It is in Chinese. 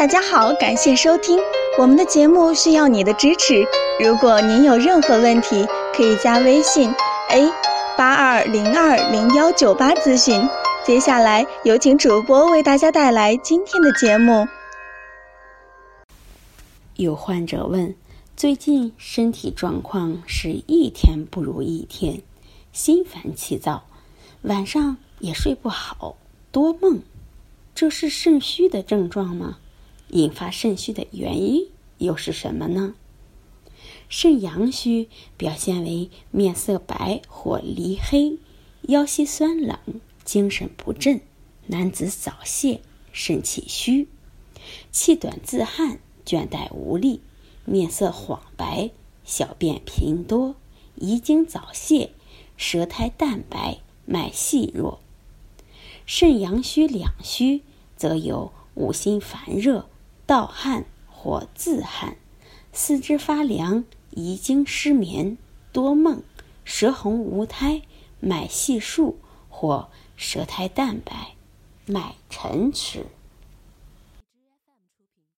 大家好，感谢收听我们的节目，需要你的支持。如果您有任何问题，可以加微信 a 八二零二零幺九八咨询。接下来有请主播为大家带来今天的节目。有患者问：最近身体状况是一天不如一天，心烦气躁，晚上也睡不好，多梦，这是肾虚的症状吗？引发肾虚的原因又是什么呢？肾阳虚表现为面色白或黧黑，腰膝酸冷，精神不振，男子早泄，肾气虚，气短自汗，倦怠无力，面色黄白，小便频多，遗精早泄，舌苔淡白，脉细弱。肾阳虚两虚，则有五心烦热。盗汗或自汗，四肢发凉，遗精失眠，多梦，舌红无苔，脉细数或舌苔淡白，脉沉迟。